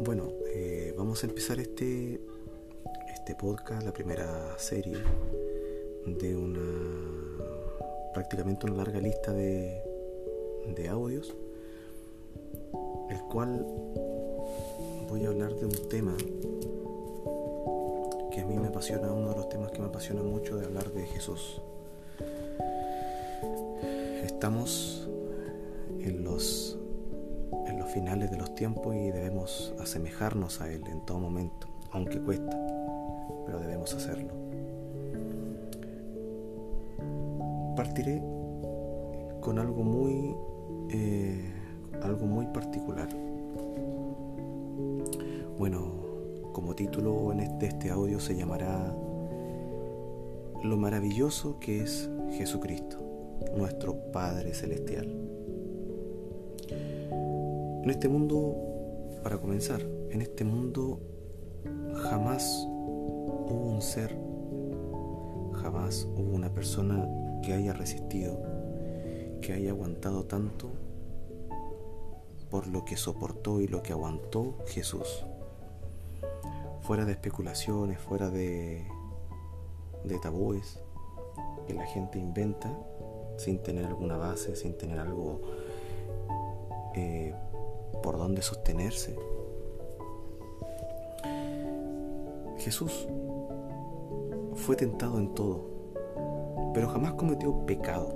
Bueno, eh, vamos a empezar este, este podcast, la primera serie de una prácticamente una larga lista de, de audios, el cual voy a hablar de un tema que a mí me apasiona, uno de los temas que me apasiona mucho de hablar de Jesús. Estamos en los finales de los tiempos y debemos asemejarnos a Él en todo momento, aunque cuesta, pero debemos hacerlo. Partiré con algo muy, eh, algo muy particular. Bueno, como título de este, este audio se llamará Lo maravilloso que es Jesucristo, nuestro Padre Celestial. En este mundo, para comenzar, en este mundo jamás hubo un ser, jamás hubo una persona que haya resistido, que haya aguantado tanto por lo que soportó y lo que aguantó Jesús. Fuera de especulaciones, fuera de, tabúes que la gente inventa sin tener alguna base, sin tener algo eh, por dónde sostenerse. Jesús fue tentado en todo, pero jamás cometió pecado.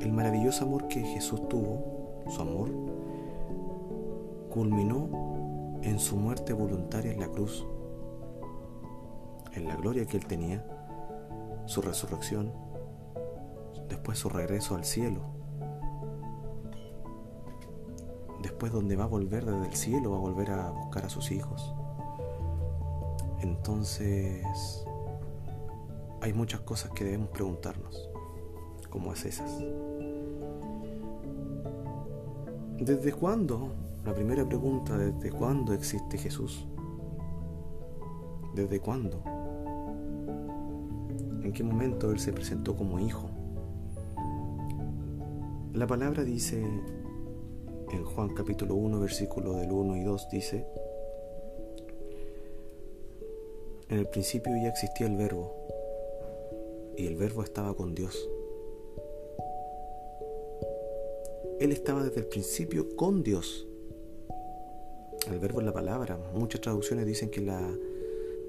El maravilloso amor que Jesús tuvo, su amor, culminó en su muerte voluntaria en la cruz, en la gloria que él tenía, su resurrección, después su regreso al cielo después donde va a volver desde el cielo, va a volver a buscar a sus hijos. Entonces, hay muchas cosas que debemos preguntarnos, como es esas. ¿Desde cuándo? La primera pregunta, ¿desde cuándo existe Jesús? ¿Desde cuándo? ¿En qué momento Él se presentó como hijo? La palabra dice en Juan capítulo 1, versículo del 1 y 2 dice, en el principio ya existía el verbo, y el verbo estaba con Dios. Él estaba desde el principio con Dios. El verbo es la palabra. Muchas traducciones dicen que la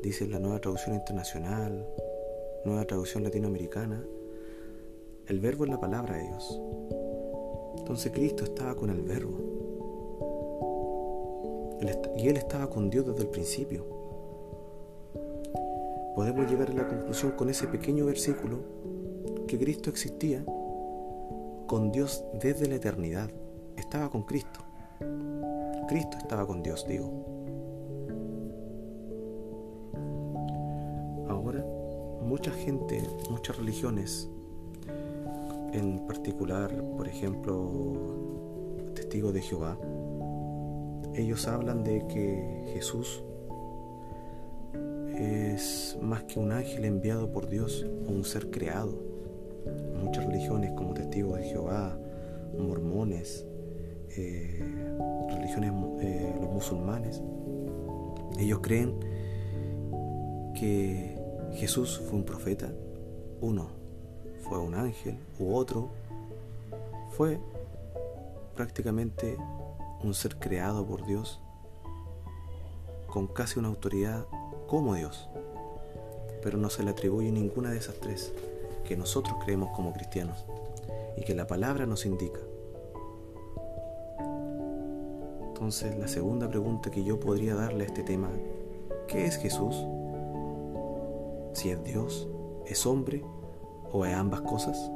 dice la nueva traducción internacional, nueva traducción latinoamericana. El verbo es la palabra de Dios. Entonces Cristo estaba con el verbo. Y Él estaba con Dios desde el principio. Podemos llegar a la conclusión con ese pequeño versículo que Cristo existía con Dios desde la eternidad. Estaba con Cristo. Cristo estaba con Dios, digo. Ahora, mucha gente, muchas religiones en particular, por ejemplo, testigos de Jehová, ellos hablan de que Jesús es más que un ángel enviado por Dios o un ser creado. Muchas religiones como testigos de Jehová, mormones, eh, religiones, eh, los musulmanes, ellos creen que Jesús fue un profeta, uno, fue un ángel u otro, fue prácticamente un ser creado por Dios con casi una autoridad como Dios, pero no se le atribuye ninguna de esas tres que nosotros creemos como cristianos y que la palabra nos indica. Entonces la segunda pregunta que yo podría darle a este tema, ¿qué es Jesús? Si es Dios, es hombre o es ambas cosas?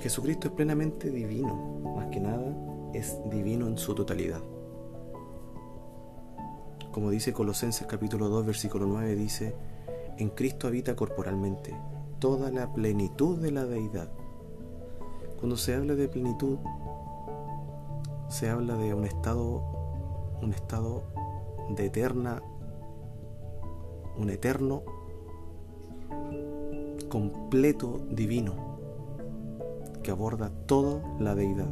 Jesucristo es plenamente divino, más que nada es divino en su totalidad. Como dice Colosenses capítulo 2 versículo 9 dice, en Cristo habita corporalmente toda la plenitud de la deidad. Cuando se habla de plenitud, se habla de un estado, un estado de eterna, un eterno completo divino que aborda toda la deidad.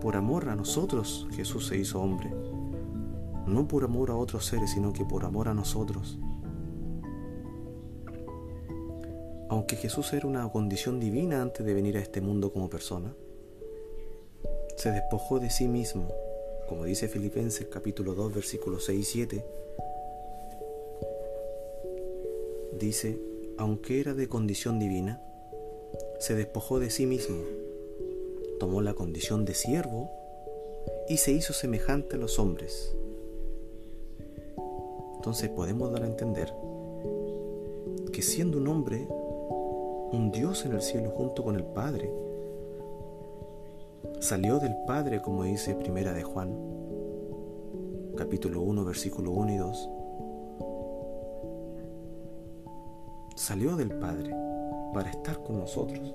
Por amor a nosotros Jesús se hizo hombre, no por amor a otros seres, sino que por amor a nosotros. Aunque Jesús era una condición divina antes de venir a este mundo como persona, se despojó de sí mismo como dice Filipenses capítulo 2 versículos 6 y 7, dice, aunque era de condición divina, se despojó de sí mismo, tomó la condición de siervo y se hizo semejante a los hombres. Entonces podemos dar a entender que siendo un hombre, un Dios en el cielo junto con el Padre, salió del Padre, como dice Primera de Juan, capítulo 1, versículo 1 y 2. Salió del Padre para estar con nosotros,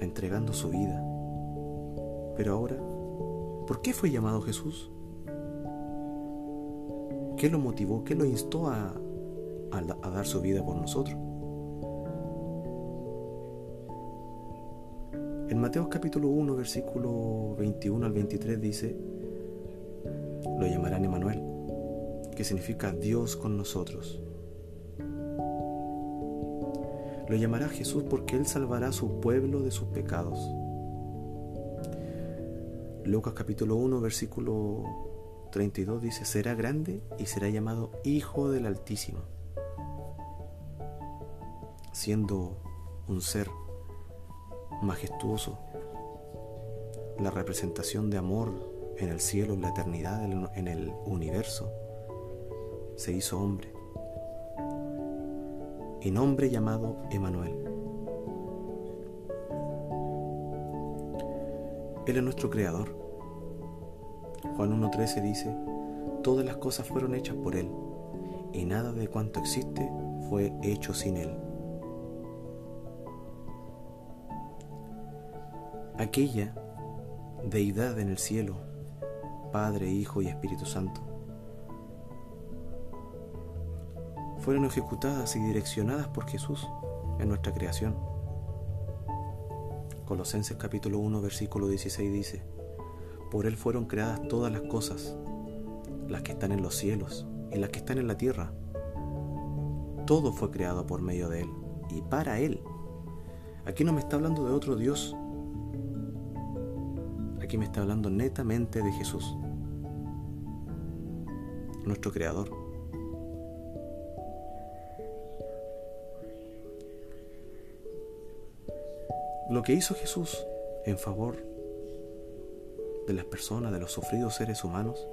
entregando su vida. Pero ahora, ¿por qué fue llamado Jesús? ¿Qué lo motivó? ¿Qué lo instó a, a dar su vida por nosotros? En Mateo capítulo 1, versículo 21 al 23 dice, lo llamarán Emanuel, que significa Dios con nosotros. Lo llamará Jesús porque Él salvará a su pueblo de sus pecados. Lucas capítulo 1, versículo 32 dice, será grande y será llamado Hijo del Altísimo, siendo un ser majestuoso, la representación de amor en el cielo, en la eternidad, en el universo, se hizo hombre. Y nombre llamado Emanuel. Él es nuestro creador. Juan 1.13 dice, todas las cosas fueron hechas por Él, y nada de cuanto existe fue hecho sin Él. Aquella deidad en el cielo, Padre, Hijo y Espíritu Santo, fueron ejecutadas y direccionadas por Jesús en nuestra creación. Colosenses capítulo 1 versículo 16 dice, por Él fueron creadas todas las cosas, las que están en los cielos y las que están en la tierra. Todo fue creado por medio de Él y para Él. Aquí no me está hablando de otro Dios Aquí me está hablando netamente de Jesús, nuestro Creador. Lo que hizo Jesús en favor de las personas, de los sufridos seres humanos,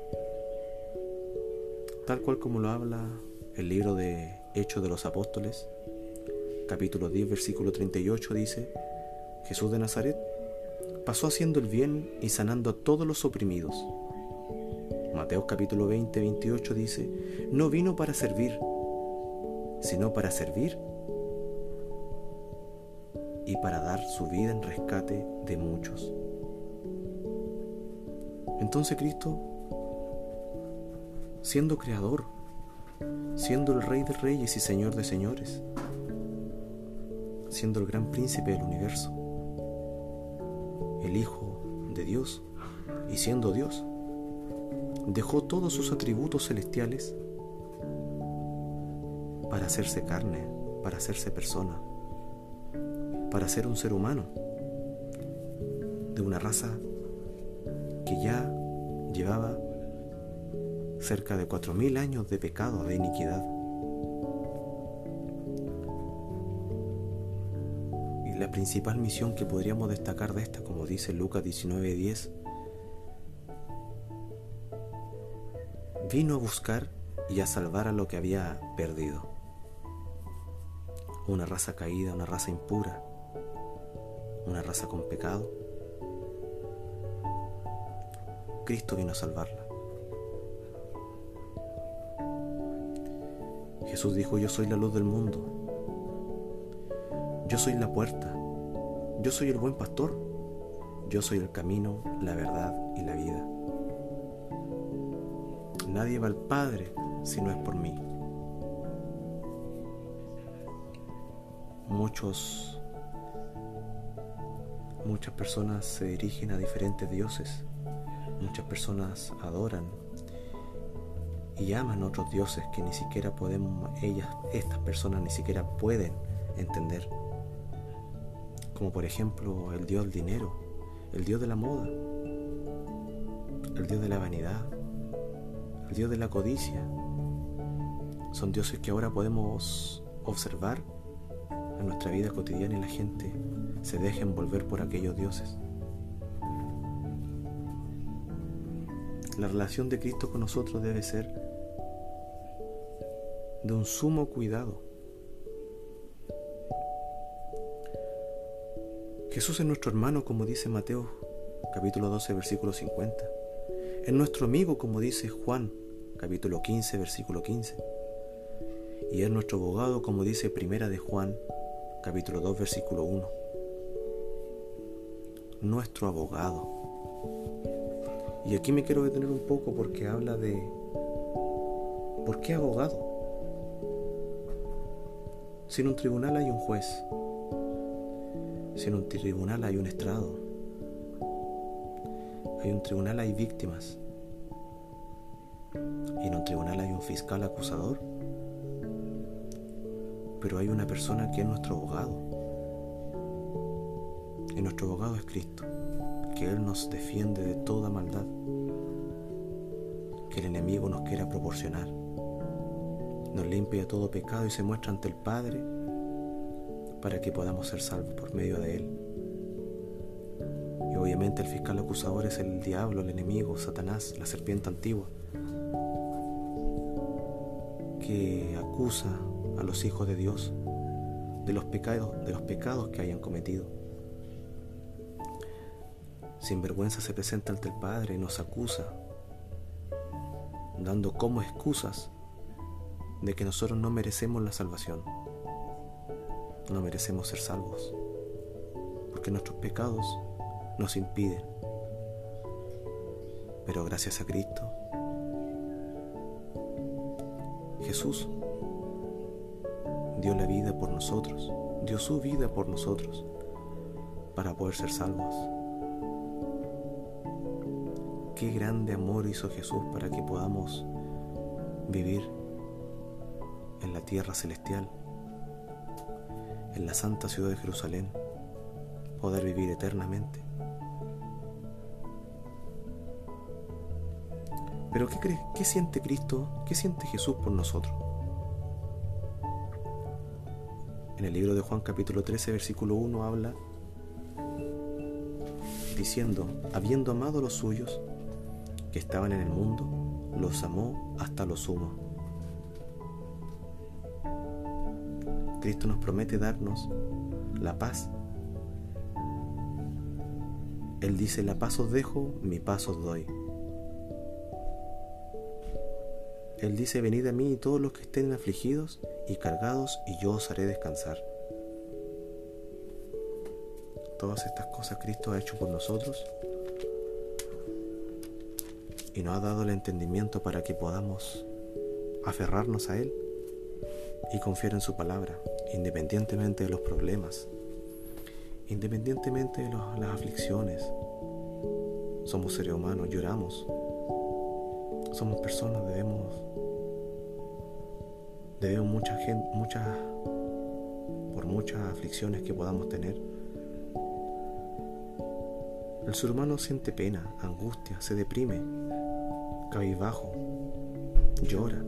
tal cual como lo habla el libro de Hechos de los Apóstoles, capítulo 10, versículo 38, dice, Jesús de Nazaret pasó haciendo el bien y sanando a todos los oprimidos. Mateo capítulo 20, 28 dice, no vino para servir, sino para servir y para dar su vida en rescate de muchos. Entonces Cristo, siendo creador, siendo el rey de reyes y señor de señores, siendo el gran príncipe del universo, el Hijo de Dios, y siendo Dios, dejó todos sus atributos celestiales para hacerse carne, para hacerse persona, para ser un ser humano de una raza que ya llevaba cerca de cuatro mil años de pecado, de iniquidad. La principal misión que podríamos destacar de esta, como dice Lucas 19:10, vino a buscar y a salvar a lo que había perdido. Una raza caída, una raza impura, una raza con pecado. Cristo vino a salvarla. Jesús dijo, yo soy la luz del mundo. Yo soy la puerta. Yo soy el buen pastor. Yo soy el camino, la verdad y la vida. Nadie va al Padre si no es por mí. Muchos Muchas personas se dirigen a diferentes dioses. Muchas personas adoran y aman otros dioses que ni siquiera podemos, ellas, estas personas ni siquiera pueden entender. Como por ejemplo el dios del dinero, el dios de la moda, el dios de la vanidad, el dios de la codicia. Son dioses que ahora podemos observar en nuestra vida cotidiana y la gente se deja envolver por aquellos dioses. La relación de Cristo con nosotros debe ser de un sumo cuidado. Jesús es nuestro hermano, como dice Mateo capítulo 12, versículo 50. Es nuestro amigo, como dice Juan capítulo 15, versículo 15. Y es nuestro abogado, como dice Primera de Juan capítulo 2, versículo 1. Nuestro abogado. Y aquí me quiero detener un poco porque habla de ¿por qué abogado? Si en un tribunal hay un juez, si en un tribunal hay un estrado, hay un tribunal hay víctimas, y en un tribunal hay un fiscal acusador, pero hay una persona que es nuestro abogado. Y nuestro abogado es Cristo, que Él nos defiende de toda maldad que el enemigo nos quiera proporcionar. Nos limpia todo pecado y se muestra ante el Padre para que podamos ser salvos por medio de Él. Y obviamente el fiscal acusador es el diablo, el enemigo, Satanás, la serpiente antigua, que acusa a los hijos de Dios de los pecados, de los pecados que hayan cometido. Sin vergüenza se presenta ante el Padre y nos acusa, dando como excusas de que nosotros no merecemos la salvación, no merecemos ser salvos, porque nuestros pecados nos impiden. Pero gracias a Cristo, Jesús dio la vida por nosotros, dio su vida por nosotros, para poder ser salvos. Qué grande amor hizo Jesús para que podamos vivir en la tierra celestial, en la santa ciudad de Jerusalén, poder vivir eternamente. Pero ¿qué, cree, ¿qué siente Cristo? ¿Qué siente Jesús por nosotros? En el libro de Juan capítulo 13, versículo 1 habla diciendo, habiendo amado a los suyos que estaban en el mundo, los amó hasta lo sumo. Cristo nos promete darnos la paz. Él dice, la paz os dejo, mi paz os doy. Él dice, venid a mí todos los que estén afligidos y cargados, y yo os haré descansar. Todas estas cosas Cristo ha hecho por nosotros y nos ha dado el entendimiento para que podamos aferrarnos a Él y confiar en su palabra independientemente de los problemas, independientemente de las aflicciones. Somos seres humanos, lloramos. Somos personas, debemos, debemos mucha gente, muchas, por muchas aflicciones que podamos tener. El ser humano siente pena, angustia, se deprime, cabizbajo, llora.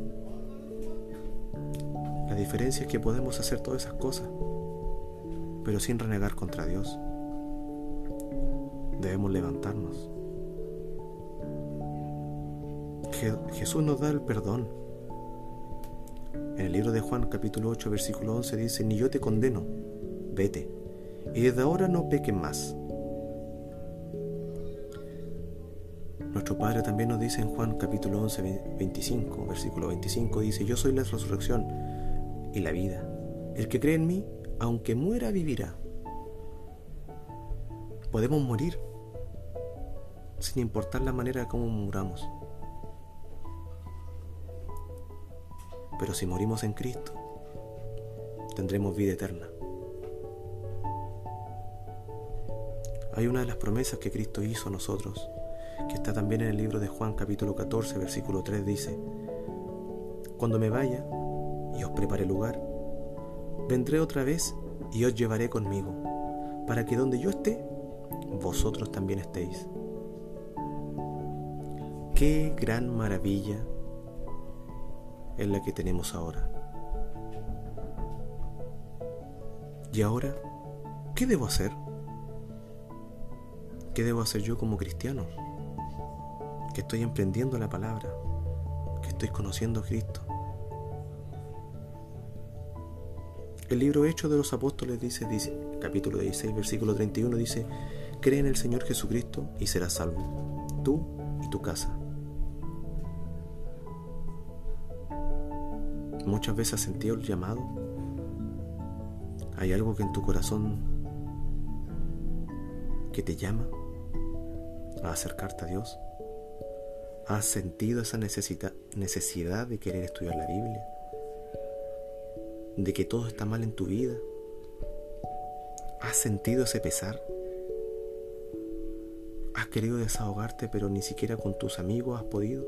La diferencia es que podemos hacer todas esas cosas, pero sin renegar contra Dios. Debemos levantarnos. Jesús nos da el perdón. En el libro de Juan capítulo 8 versículo 11 dice, ni yo te condeno, vete, y desde ahora no peques más. Nuestro Padre también nos dice en Juan capítulo 11 25, versículo 25, dice, yo soy la resurrección y la vida. El que cree en mí, aunque muera, vivirá. Podemos morir sin importar la manera como muramos. Pero si morimos en Cristo, tendremos vida eterna. hay una de las promesas que Cristo hizo a nosotros, que está también en el libro de Juan capítulo 14, versículo 3, dice, Cuando me vaya y os prepare lugar, vendré otra vez y os llevaré conmigo, para que donde yo esté, vosotros también estéis. Qué gran maravilla es la que tenemos ahora. ¿Y ahora qué debo hacer? ¿Qué debo hacer yo como cristiano? Que estoy emprendiendo la palabra, que estoy conociendo a Cristo. El libro Hechos de los Apóstoles dice, dice, capítulo 16, versículo 31, dice, cree en el Señor Jesucristo y serás salvo, tú y tu casa. Muchas veces has sentido el llamado. Hay algo que en tu corazón que te llama a acercarte a Dios? ¿Has sentido esa necesidad de querer estudiar la Biblia? ¿De que todo está mal en tu vida? ¿Has sentido ese pesar? ¿Has querido desahogarte pero ni siquiera con tus amigos has podido?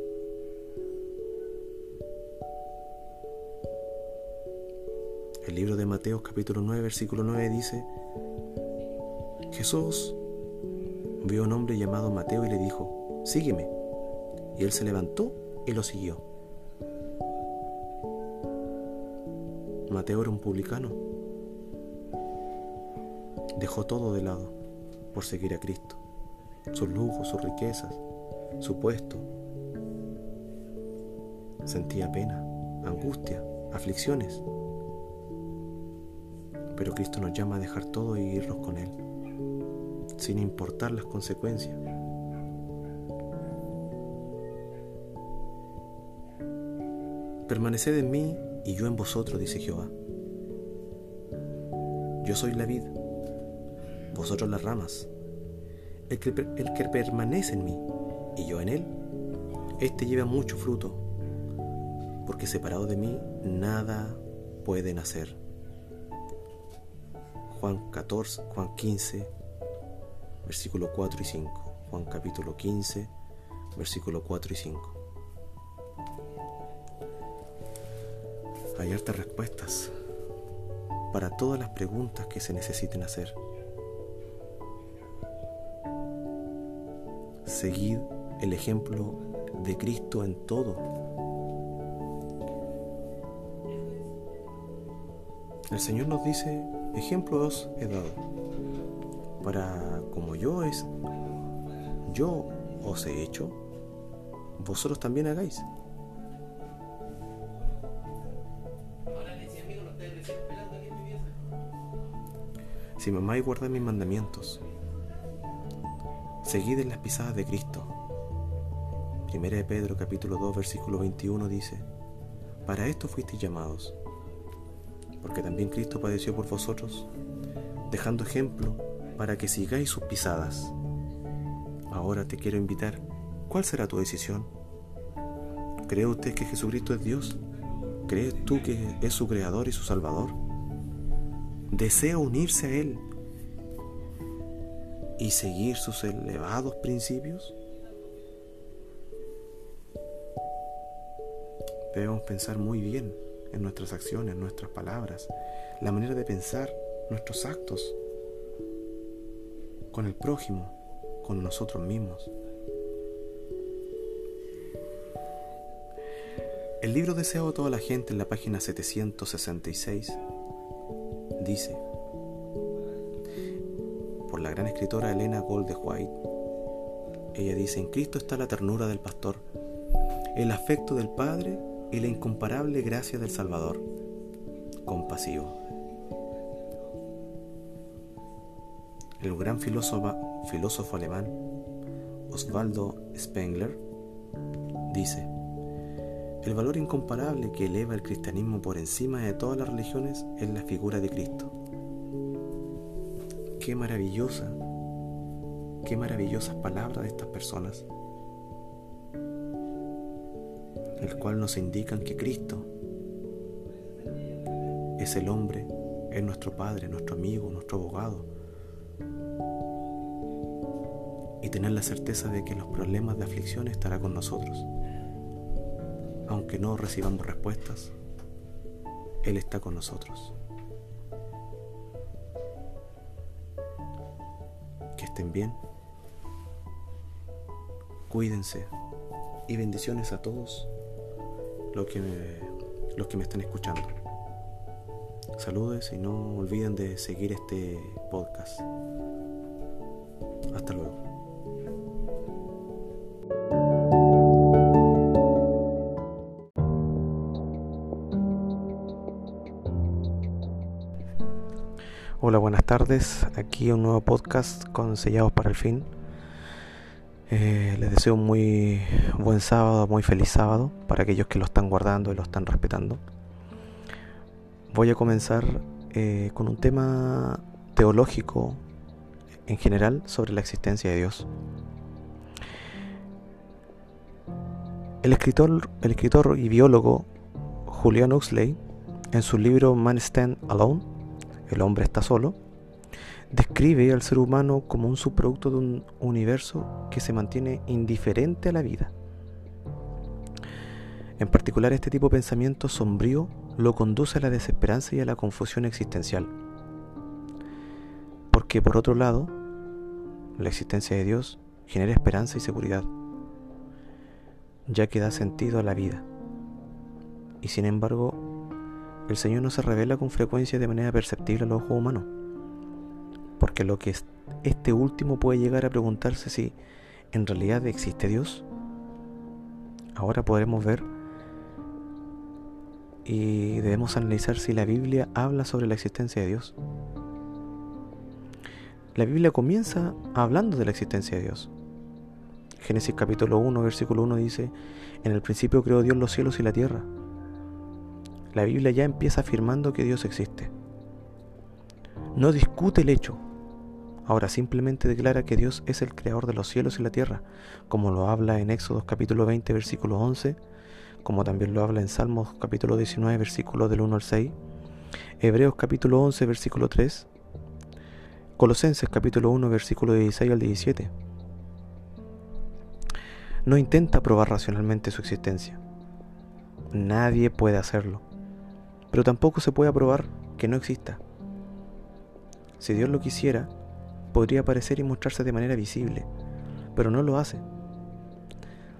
El libro de Mateo capítulo 9 versículo 9 dice, Jesús vio a un hombre llamado Mateo y le dijo, sígueme. Y él se levantó y lo siguió. Mateo era un publicano. Dejó todo de lado por seguir a Cristo. Sus lujos, sus riquezas, su puesto. Sentía pena, angustia, aflicciones. Pero Cristo nos llama a dejar todo e irnos con Él sin importar las consecuencias. Permaneced en mí y yo en vosotros, dice Jehová. Yo soy la vid, vosotros las ramas. El que, el que permanece en mí y yo en él, éste lleva mucho fruto, porque separado de mí nada pueden hacer. Juan 14, Juan 15, versículo 4 y 5. Juan capítulo 15, versículo 4 y 5. Hay hartas respuestas para todas las preguntas que se necesiten hacer. Seguid el ejemplo de Cristo en todo. El Señor nos dice, ejemplos he dado para como yo es yo os he hecho, vosotros también hagáis. Si mamá y guarda mis mandamientos, seguid en las pisadas de Cristo. Primera de Pedro capítulo 2 versículo 21 dice, para esto fuisteis llamados, porque también Cristo padeció por vosotros, dejando ejemplo para que sigáis sus pisadas. Ahora te quiero invitar, ¿cuál será tu decisión? ¿Cree usted que Jesucristo es Dios? ¿Crees tú que es su creador y su salvador? ¿Desea unirse a Él y seguir sus elevados principios? Debemos pensar muy bien en nuestras acciones, nuestras palabras, la manera de pensar, nuestros actos con el prójimo, con nosotros mismos. El libro Deseo a toda la gente en la página 766 dice, por la gran escritora Elena White, ella dice, en Cristo está la ternura del pastor, el afecto del Padre y la incomparable gracia del Salvador, compasivo. El gran filósofo, filósofo alemán Osvaldo Spengler dice, el valor incomparable que eleva el cristianismo por encima de todas las religiones es la figura de Cristo. Qué maravillosa, qué maravillosas palabras de estas personas, el cual nos indican que Cristo es el hombre, es nuestro Padre, nuestro amigo, nuestro abogado, y tener la certeza de que los problemas de aflicción estará con nosotros. Aunque no recibamos respuestas, Él está con nosotros. Que estén bien. Cuídense. Y bendiciones a todos los que me, los que me están escuchando. Saludos y no olviden de seguir este podcast. Tardes. Aquí un nuevo podcast con Sellados para el Fin. Eh, les deseo un muy buen sábado, muy feliz sábado para aquellos que lo están guardando y lo están respetando. Voy a comenzar eh, con un tema teológico en general sobre la existencia de Dios. El escritor, el escritor y biólogo Julian Huxley, en su libro Man Stand Alone, el hombre está solo, describe al ser humano como un subproducto de un universo que se mantiene indiferente a la vida. En particular, este tipo de pensamiento sombrío lo conduce a la desesperanza y a la confusión existencial. Porque por otro lado, la existencia de Dios genera esperanza y seguridad, ya que da sentido a la vida. Y sin embargo, el Señor no se revela con frecuencia de manera perceptible al ojo humano. Porque lo que este último puede llegar a preguntarse si en realidad existe Dios. Ahora podremos ver y debemos analizar si la Biblia habla sobre la existencia de Dios. La Biblia comienza hablando de la existencia de Dios. Génesis capítulo 1, versículo 1 dice, en el principio creó Dios los cielos y la tierra la Biblia ya empieza afirmando que Dios existe. No discute el hecho, ahora simplemente declara que Dios es el creador de los cielos y la tierra, como lo habla en Éxodo capítulo 20 versículo 11, como también lo habla en Salmos capítulo 19 versículo del 1 al 6, Hebreos capítulo 11 versículo 3, Colosenses capítulo 1 versículo 16 al 17. No intenta probar racionalmente su existencia. Nadie puede hacerlo pero tampoco se puede aprobar que no exista. Si Dios lo quisiera, podría aparecer y mostrarse de manera visible, pero no lo hace.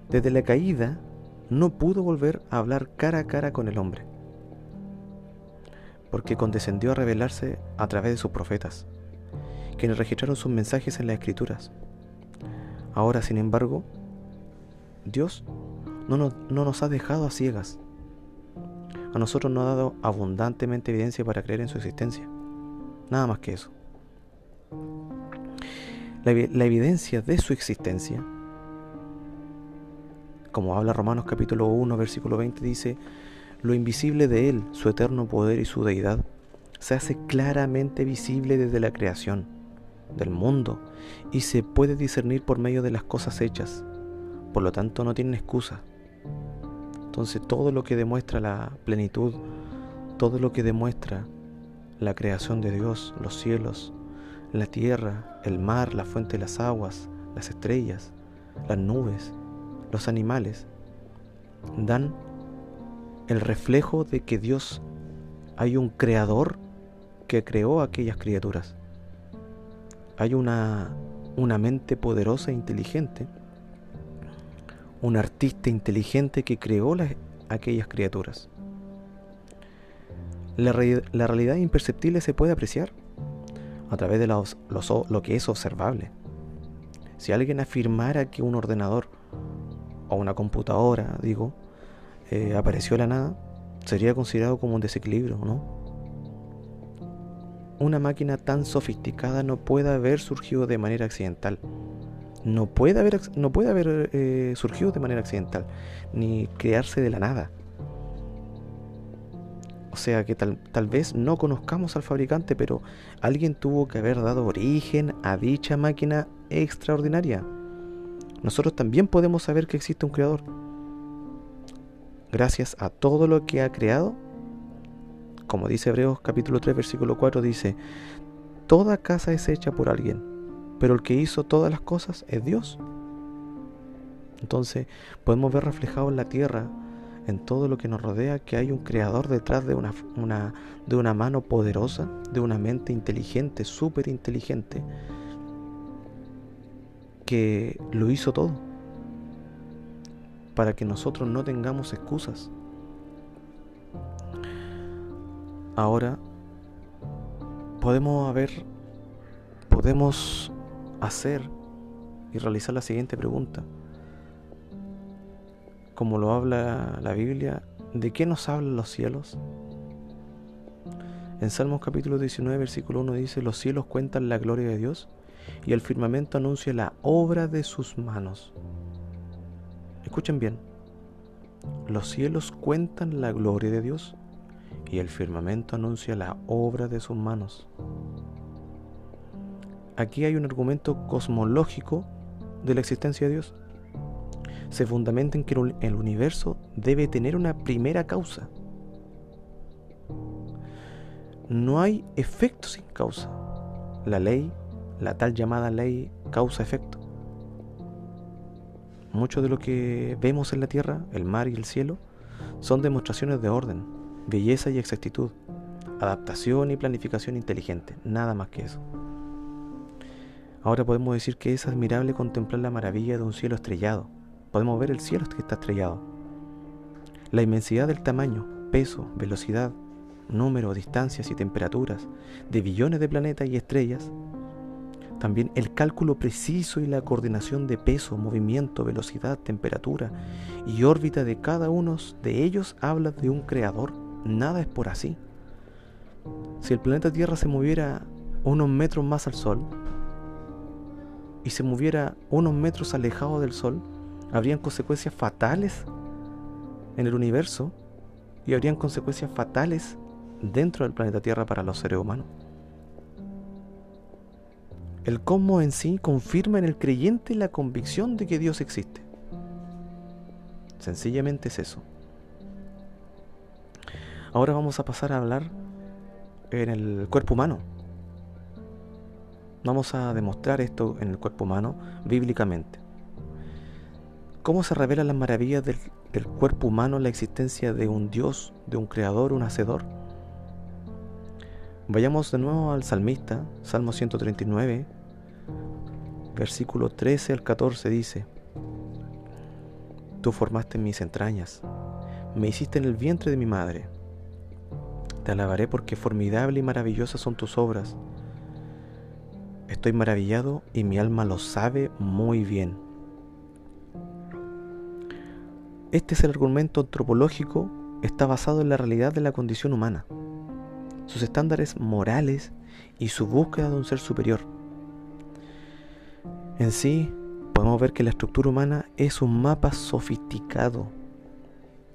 Desde la caída, no pudo volver a hablar cara a cara con el hombre, porque condescendió a revelarse a través de sus profetas, quienes registraron sus mensajes en las escrituras. Ahora, sin embargo, Dios no nos, no nos ha dejado a ciegas a nosotros nos ha dado abundantemente evidencia para creer en su existencia. Nada más que eso. La, evidencia de su existencia, como habla Romanos capítulo 1, versículo 20, dice, lo invisible de Él, su eterno poder y su deidad, se hace claramente visible desde la creación del mundo y se puede discernir por medio de las cosas hechas. Por lo tanto, no tienen excusa. Entonces todo lo que demuestra la plenitud, todo lo que demuestra la creación de Dios, los cielos, la tierra, el mar, la fuente de las aguas, las estrellas, las nubes, los animales, dan el reflejo de que Dios hay un creador que creó aquellas criaturas. Hay una, una mente poderosa e inteligente un artista inteligente que creó aquellas criaturas. La, realidad imperceptible se puede apreciar a través de lo que es observable. Si alguien afirmara que un ordenador o una computadora, digo, eh, apareció de la nada, sería considerado como un desequilibrio, ¿no? Una máquina tan sofisticada no puede haber surgido de manera accidental no puede haber, no puede haber eh, surgido de manera accidental, ni crearse de la nada. O sea que tal, tal vez no conozcamos al fabricante, pero alguien tuvo que haber dado origen a dicha máquina extraordinaria. Nosotros también podemos saber que existe un creador. Gracias a todo lo que ha creado, como dice Hebreos capítulo 3 versículo 4, dice, toda casa es hecha por alguien pero el que hizo todas las cosas es Dios. Entonces podemos ver reflejado en la tierra, en todo lo que nos rodea, que hay un creador detrás de una, de una mano poderosa, de una mente inteligente, súper inteligente, que lo hizo todo para que nosotros no tengamos excusas. Ahora podemos haber, podemos hacer y realizar la siguiente pregunta. Como lo habla la Biblia, ¿de qué nos hablan los cielos? En Salmos capítulo 19, versículo 1 dice, los cielos cuentan la gloria de Dios y el firmamento anuncia la obra de sus manos. Escuchen bien, los cielos cuentan la gloria de Dios y el firmamento anuncia la obra de sus manos. Aquí hay un argumento cosmológico de la existencia de Dios. Se fundamenta en que el universo debe tener una primera causa. No hay efecto sin causa. La ley, la tal llamada ley causa-efecto. Mucho de lo que vemos en la tierra, el mar y el cielo, son demostraciones de orden, belleza y exactitud, adaptación y planificación inteligente, nada más que eso. Ahora podemos decir que es admirable contemplar la maravilla de un cielo estrellado. Podemos ver el cielo que está estrellado. La inmensidad del tamaño, peso, velocidad, número, distancias y temperaturas de billones de planetas y estrellas. También el cálculo preciso y la coordinación de peso, movimiento, velocidad, temperatura y órbita de cada uno de ellos habla de un creador Nada es por así. Si el planeta Tierra se moviera unos metros más al Sol y se moviera unos metros alejado del Sol, habrían consecuencias fatales en el universo y habrían consecuencias fatales dentro del planeta Tierra para los seres humanos. El cómo en sí confirma en el creyente la convicción de que Dios existe. Sencillamente es eso. Ahora vamos a pasar a hablar en el cuerpo humano. Vamos a demostrar esto en el cuerpo humano bíblicamente. ¿Cómo se revelan las maravillas del, cuerpo humano la existencia de un Dios, de un creador, un hacedor? Vayamos de nuevo al salmista, Salmo 139, versículo 13 al 14 dice, Tú formaste mis entrañas, me hiciste en el vientre de mi madre te alabaré porque formidable y maravillosas son tus obras. Estoy maravillado y mi alma lo sabe muy bien. Este es el argumento antropológico, está basado en la realidad de la condición humana, sus estándares morales y su búsqueda de un ser superior. En sí, podemos ver que la estructura humana es un mapa sofisticado,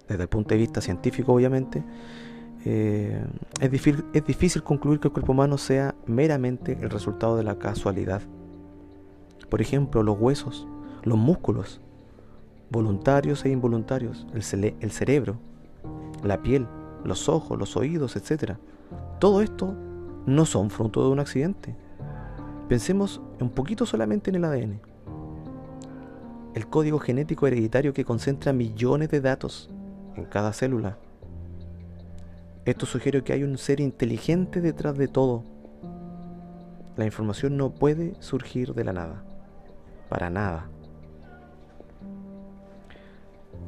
desde el punto de vista científico obviamente, eh, es, difícil, es difícil concluir que el cuerpo humano sea meramente el resultado de la casualidad. Por ejemplo, los huesos, los músculos, voluntarios e involuntarios, el, cerebro, la piel, los ojos, los oídos, etc. Todo esto no son fruto de un accidente. Pensemos un poquito solamente en el ADN. El código genético hereditario que concentra millones de datos en cada célula esto sugiere que hay un ser inteligente detrás de todo. La información no puede surgir de la nada. Para nada.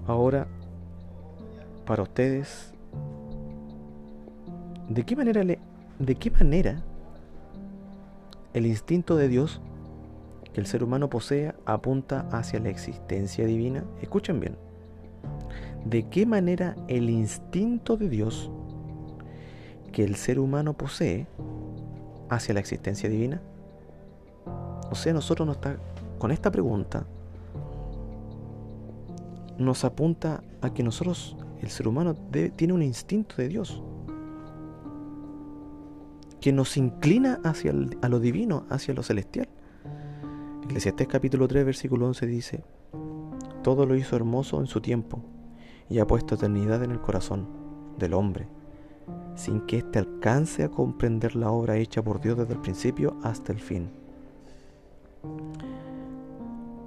Ahora, para ustedes, ¿de qué manera le, de qué manera el instinto de Dios que el ser humano posee apunta hacia la existencia divina? Escuchen bien. ¿De qué manera el instinto de Dios que el ser humano posee hacia la existencia divina? O sea, nosotros nos está, con esta pregunta nos apunta a que nosotros, el ser humano, tiene un instinto de Dios que nos inclina hacia lo divino, hacia lo celestial. Eclesiastés capítulo 3, versículo 11 dice, Todo lo hizo hermoso en su tiempo y ha puesto eternidad en el corazón del hombre sin que éste alcance a comprender la obra hecha por Dios desde el principio hasta el fin.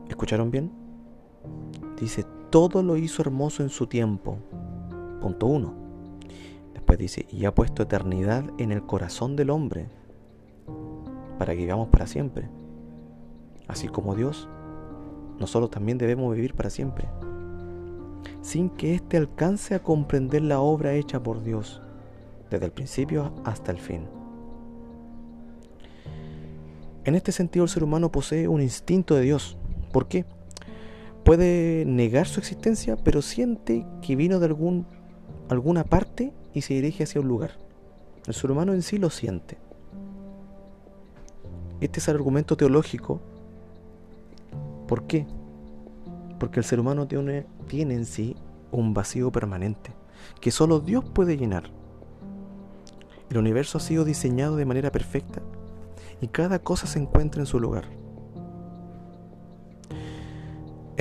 ¿Escucharon bien? Dice, todo lo hizo hermoso en su tiempo. Punto uno. Después dice, y ha puesto eternidad en el corazón del hombre para que vivamos para siempre. Así como Dios, nosotros también debemos vivir para siempre, sin que éste alcance a comprender la obra hecha por Dios, desde el principio hasta el fin. En este sentido, el ser humano posee un instinto de Dios. ¿Por qué? Puede negar su existencia, pero siente que vino de algún, alguna parte y se dirige hacia un lugar. El ser humano en sí lo siente. Este es el argumento teológico. ¿Por qué? Porque el ser humano tiene, tiene en sí un vacío permanente que solo Dios puede llenar. El universo ha sido diseñado de manera perfecta y cada cosa se encuentra en su lugar.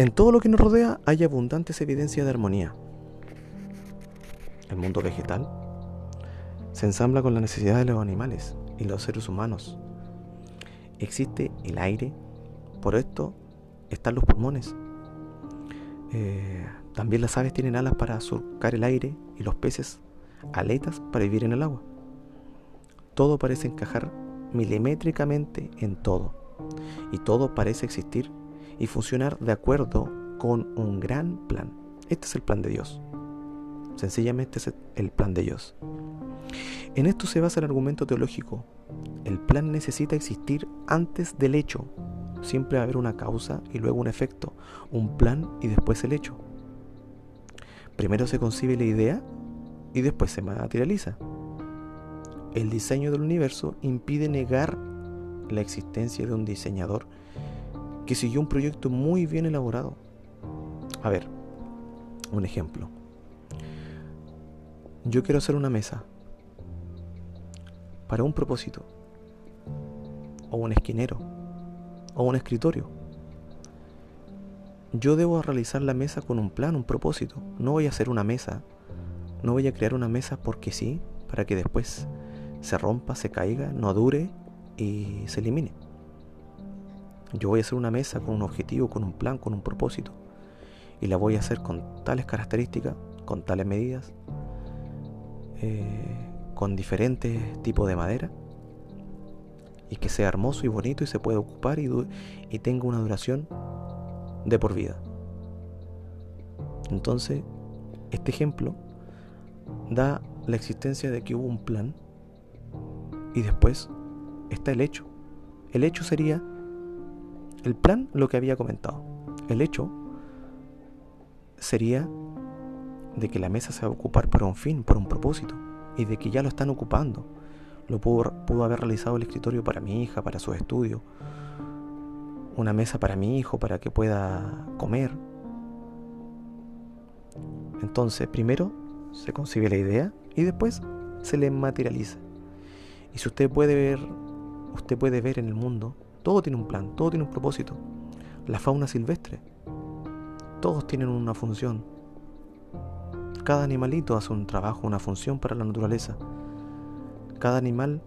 En todo lo que nos rodea hay abundantes evidencias de armonía. El mundo vegetal se ensambla con la necesidad de los animales y los seres humanos. Existe el aire, por esto están los pulmones. Eh, también las aves tienen alas para surcar el aire y los peces aletas para vivir en el agua. Todo parece encajar milimétricamente en todo. Y todo parece existir y funcionar de acuerdo con un gran plan. Este es el plan de Dios. Sencillamente es el plan de Dios. En esto se basa el argumento teológico. El plan necesita existir antes del hecho. Siempre va a haber una causa y luego un efecto, un plan y después el hecho. Primero se concibe la idea y después se materializa el diseño del universo impide negar la existencia de un diseñador que siguió un proyecto muy bien elaborado. A ver, un ejemplo. Yo quiero hacer una mesa para un propósito, o un esquinero, o un escritorio. Yo debo realizar la mesa con un plan, un propósito. No voy a hacer una mesa, no voy a crear una mesa porque sí, para que después se rompa, se caiga, no dure y se elimine. Yo voy a hacer una mesa con un objetivo, con un plan, con un propósito. Y la voy a hacer con tales características, con tales medidas, eh, con diferentes tipos de madera. Y que sea hermoso y bonito y se pueda ocupar y, y tenga una duración de por vida. Entonces, este ejemplo da la existencia de que hubo un plan y después está el hecho. El hecho sería el plan, lo que había comentado. El hecho sería de que la mesa se va a ocupar por un fin, por un propósito, y de que ya lo están ocupando. Lo pudo, haber realizado el escritorio para mi hija, para su estudio, una mesa para mi hijo, para que pueda comer. Entonces, primero se concibe la idea y después se le materializa. Y si usted puede ver, usted puede ver en el mundo, todo tiene un plan, todo tiene un propósito. La fauna silvestre, todos tienen una función. Cada animalito hace un trabajo, una función para la naturaleza. Cada animal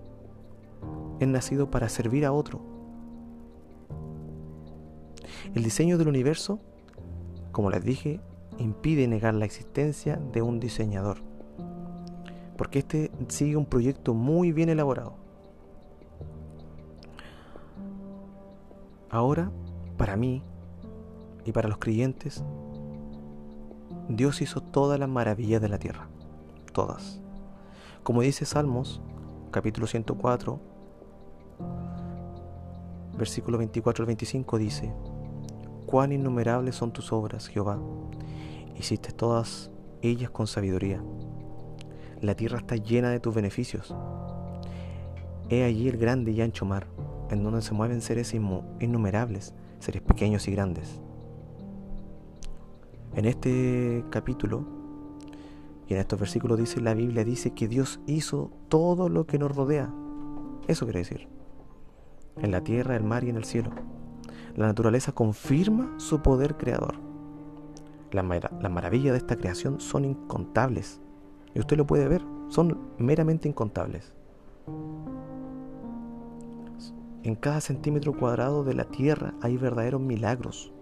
es nacido para servir a otro. El diseño del universo, como les dije, impide negar la existencia de un diseñador porque este sigue un proyecto muy bien elaborado. Ahora, para mí y para los creyentes, Dios hizo todas las maravillas de la tierra, todas. Como dice Salmos, capítulo 104, versículo 24 al 25 dice, cuán innumerables son tus obras, Jehová, hiciste todas ellas con sabiduría la tierra está llena de tus beneficios. He allí el grande y ancho mar, en donde se mueven seres innumerables, seres pequeños y grandes. En este capítulo y en estos versículos dice la Biblia dice que Dios hizo todo lo que nos rodea. Eso quiere decir. En la tierra, el mar y en el cielo. La naturaleza confirma su poder creador. Las la maravillas de esta creación son incontables. Y usted lo puede ver, son meramente incontables. En cada centímetro cuadrado de la tierra hay verdaderos milagros.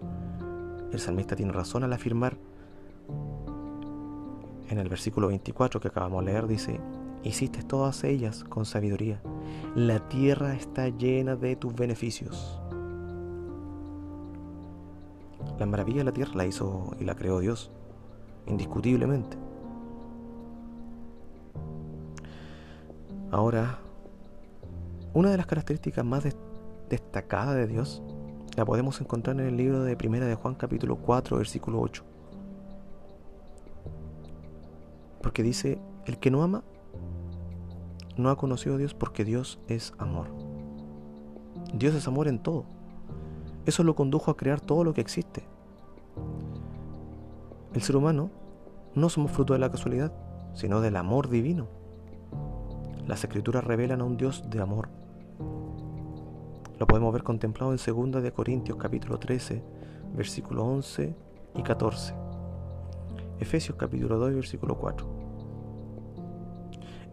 El salmista tiene razón al afirmar en el versículo 24 que acabamos de leer, dice, hiciste todas ellas con sabiduría. La tierra está llena de tus beneficios. La maravilla de la tierra la hizo y la creó Dios, indiscutiblemente. Ahora, una de las características más destacadas de Dios la podemos encontrar en el libro de Primera de Juan capítulo 4 versículo 8. Porque dice, el que no ama no ha conocido a Dios porque Dios es amor. Dios es amor en todo. Eso lo condujo a crear todo lo que existe. El ser humano no somos fruto de la casualidad, sino del amor divino. Las escrituras revelan a un Dios de amor, lo podemos ver contemplado en 2 de Corintios capítulo 13, versículo 11 y 14. Efesios capítulo 2, versículo 4.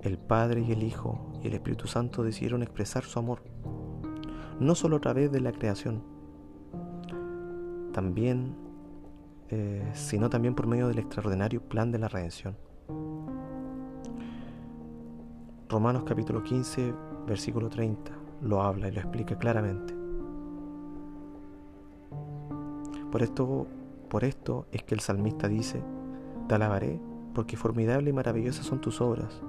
El Padre y el Hijo y el Espíritu Santo decidieron expresar su amor, no solo a través de la creación, también, eh, sino también por medio del extraordinario plan de la redención. Romanos capítulo 15, versículo 30 lo habla y lo explica claramente. Por esto, por esto es que el salmista dice, te alabaré porque formidable y maravillosas son tus obras.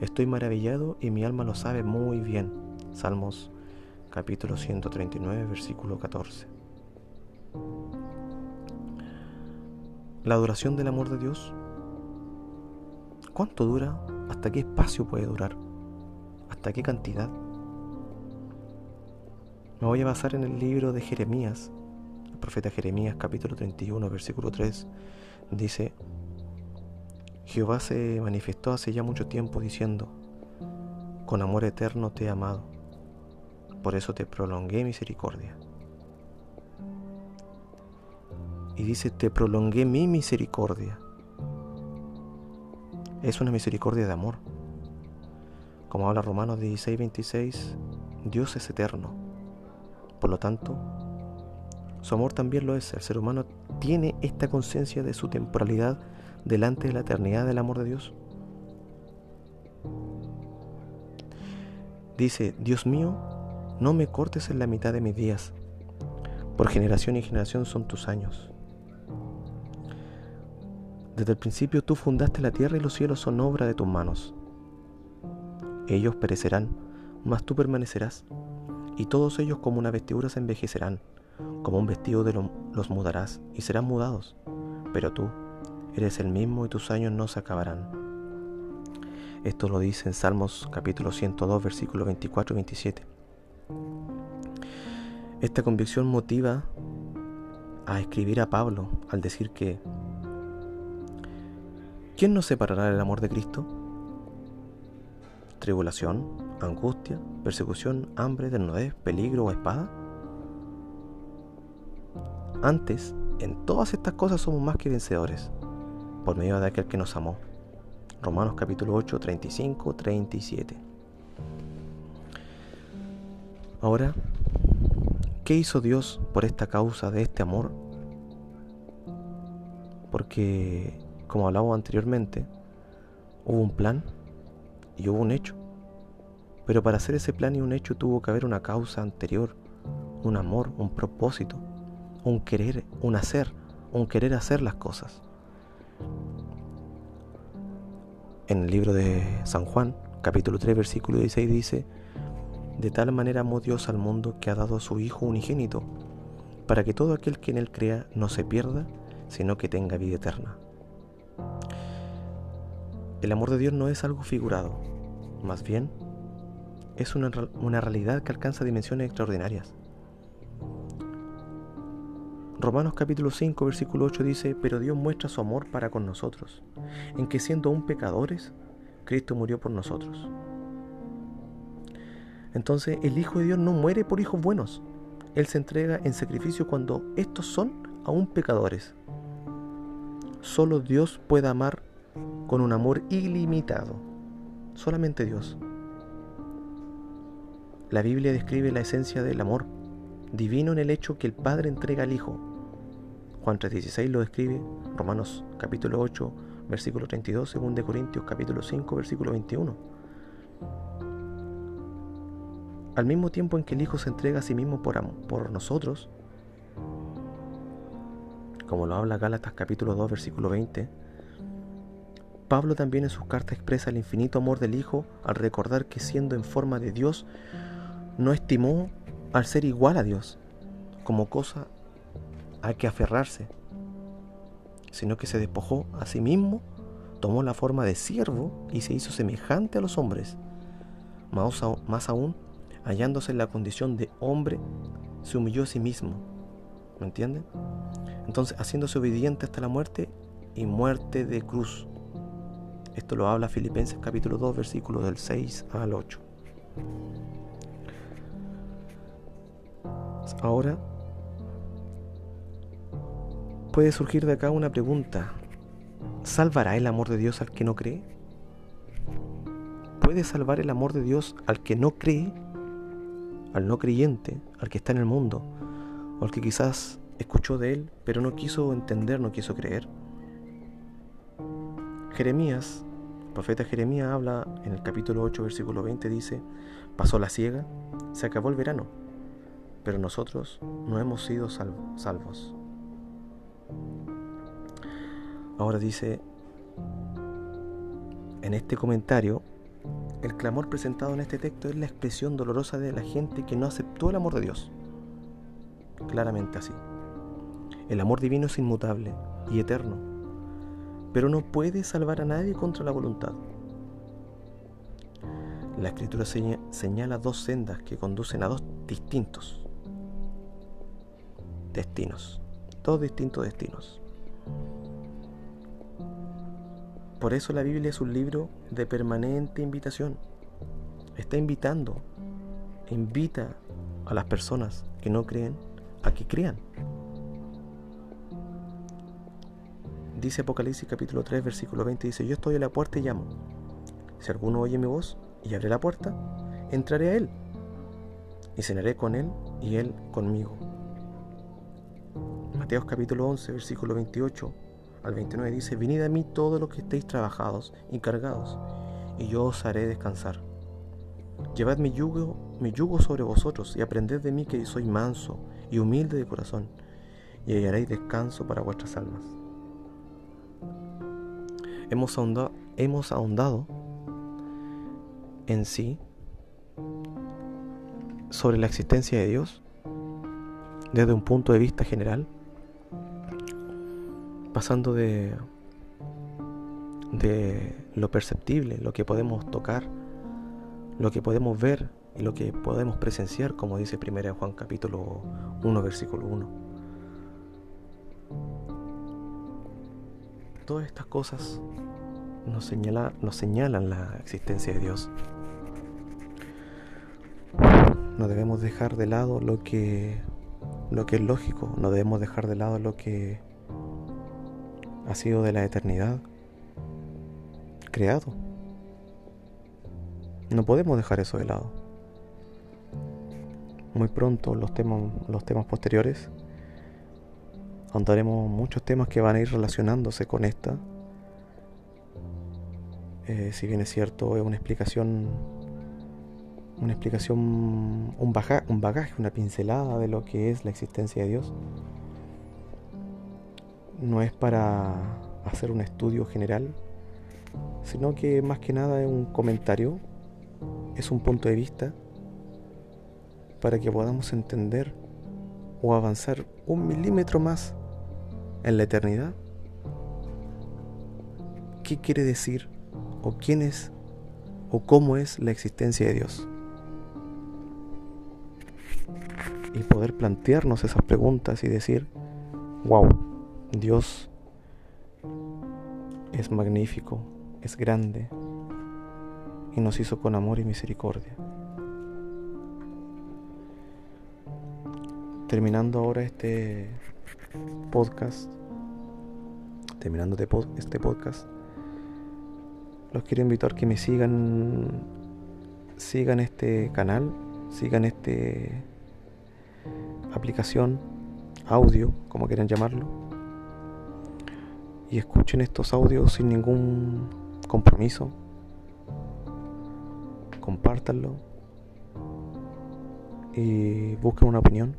Estoy maravillado y mi alma lo sabe muy bien. Salmos capítulo 139, versículo 14. La duración del amor de Dios. ¿Cuánto dura? ¿Hasta qué espacio puede durar? ¿Hasta qué cantidad? Me voy a basar en el libro de Jeremías. El profeta Jeremías capítulo 31 versículo 3 dice, Jehová se manifestó hace ya mucho tiempo diciendo, con amor eterno te he amado, por eso te prolongué misericordia. Y dice, te prolongué mi misericordia. Es una misericordia de amor. Como habla Romanos 16, 26, Dios es eterno por lo tanto, su amor también lo es. El ser humano tiene esta conciencia de su temporalidad delante de la eternidad del amor de Dios. Dice, Dios mío, no me cortes en la mitad de mis días. Por generación y generación son tus años. Desde el principio tú fundaste la tierra y los cielos son obra de tus manos. Ellos perecerán, mas tú permanecerás y todos ellos como una vestidura se envejecerán, como un vestido de los mudarás y serán mudados, pero tú eres el mismo y tus años no se acabarán. Esto lo dice en Salmos capítulo 102, versículos 24 y 27. Esta convicción motiva a escribir a Pablo al decir que ¿quién nos separará del amor de Cristo? ¿Tribulación? ¿Angustia? persecución, hambre, desnudez, peligro o espada? Antes, en todas estas cosas somos más que vencedores, por medio de aquel que nos amó. Romanos capítulo 8, 35, 37. Ahora, ¿qué hizo Dios por esta causa de este amor? Porque, como hablábamos anteriormente, hubo un plan y hubo un hecho. Pero para hacer ese plan y un hecho tuvo que haber una causa anterior, un amor, un propósito, un querer, un hacer, un querer hacer las cosas. En el libro de San Juan, capítulo 3, versículo 16 dice, De tal manera amó Dios al mundo que ha dado a su Hijo unigénito, para que todo aquel que en él crea no se pierda, sino que tenga vida eterna. El amor de Dios no es algo figurado, más bien es una, realidad que alcanza dimensiones extraordinarias. Romanos capítulo 5 versículo 8 dice, pero Dios muestra su amor para con nosotros, en que siendo aún pecadores, Cristo murió por nosotros. Entonces el Hijo de Dios no muere por hijos buenos, Él se entrega en sacrificio cuando estos son aún pecadores. Solo Dios puede amar con un amor ilimitado, solamente Dios. La Biblia describe la esencia del amor divino en el hecho que el Padre entrega al Hijo. Juan 3.16 lo describe, Romanos capítulo 8, versículo 32, 2 Corintios capítulo 5, versículo 21. Al mismo tiempo en que el Hijo se entrega a sí mismo por, por nosotros, como lo habla Gálatas capítulo 2, versículo 20, Pablo también en sus cartas expresa el infinito amor del Hijo al recordar que siendo en forma de Dios, no estimó al ser igual a Dios como cosa a que aferrarse, sino que se despojó a sí mismo, tomó la forma de siervo y se hizo semejante a los hombres. Más aún, hallándose en la condición de hombre, se humilló a sí mismo. ¿Me entienden? Entonces, haciéndose obediente hasta la muerte y muerte de cruz. Esto lo habla Filipenses capítulo 2, versículos del 6 al 8. Ahora, puede surgir de acá una pregunta. ¿Salvará el amor de Dios al que no cree? ¿Puede salvar el amor de Dios al que no cree? Al no creyente, al que está en el mundo, o al que quizás escuchó de él, pero no quiso entender, no quiso creer? Jeremías, el profeta Jeremías habla en el capítulo 8, versículo 20, dice, pasó la ciega, se acabó el verano, pero nosotros no hemos sido salvos. Ahora dice, en este comentario, el clamor presentado en este texto es la expresión dolorosa de la gente que no aceptó el amor de Dios. Claramente así. El amor divino es inmutable y eterno, pero no puede salvar a nadie contra la voluntad. La escritura señala dos sendas que conducen a dos distintos destinos, dos distintos destinos. Por eso la Biblia es un libro de permanente invitación. Está invitando, invita a las personas que no creen a que crean. Dice Apocalipsis capítulo 3 versículo 20, dice, yo estoy a la puerta y llamo. Si alguno oye mi voz y abre la puerta, entraré a él y cenaré con él y él conmigo. Capítulo 11, versículo 28 al 29 dice, Venid a mí todos los que estéis trabajados y cargados, y yo os haré descansar. Llevad mi yugo, mi yugo sobre vosotros y aprended de mí que soy manso y humilde de corazón, y hallaréis descanso para vuestras almas. Hemos ahondado, hemos ahondado en sí sobre la existencia de Dios desde un punto de vista general pasando de, de lo perceptible, lo que podemos tocar, lo que podemos ver y lo que podemos presenciar, como dice 1 Juan capítulo 1, versículo 1. Todas estas cosas nos, señala, nos señalan la existencia de Dios. No debemos dejar de lado lo que, lo que es lógico, no debemos dejar de lado lo que ha sido de la eternidad creado. No podemos dejar eso de lado. Muy pronto los temas, los temas posteriores ahondaremos muchos temas que van a ir relacionándose con esta. Eh, si bien es cierto, es una explicación, una explicación, un, un bagaje, una pincelada de lo que es la existencia de Dios no es para hacer un estudio general, sino que más que nada es un comentario, es un punto de vista para que podamos entender o avanzar un milímetro más en la eternidad. ¿Qué quiere decir o quién es o cómo es la existencia de Dios? Y poder plantearnos esas preguntas y decir, wow, Dios es magnífico, es grande y nos hizo con amor y misericordia. Terminando ahora este podcast, terminando este podcast, los quiero invitar que me sigan, sigan este canal, sigan este aplicación, audio, como quieran llamarlo, y escuchen estos audios sin ningún compromiso. Compártanlo y busquen una opinión.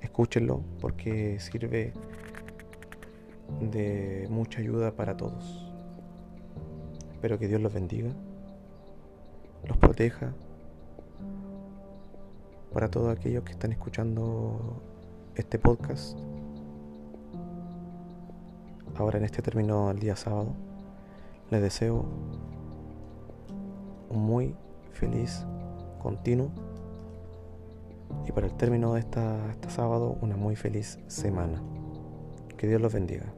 Escúchenlo porque sirve de mucha ayuda para todos. Espero que Dios los bendiga, los proteja para todos aquellos que están escuchando este podcast. Ahora en este término del día sábado, les deseo un muy feliz continuo y para el término de esta, este sábado una muy feliz semana. Que Dios los bendiga.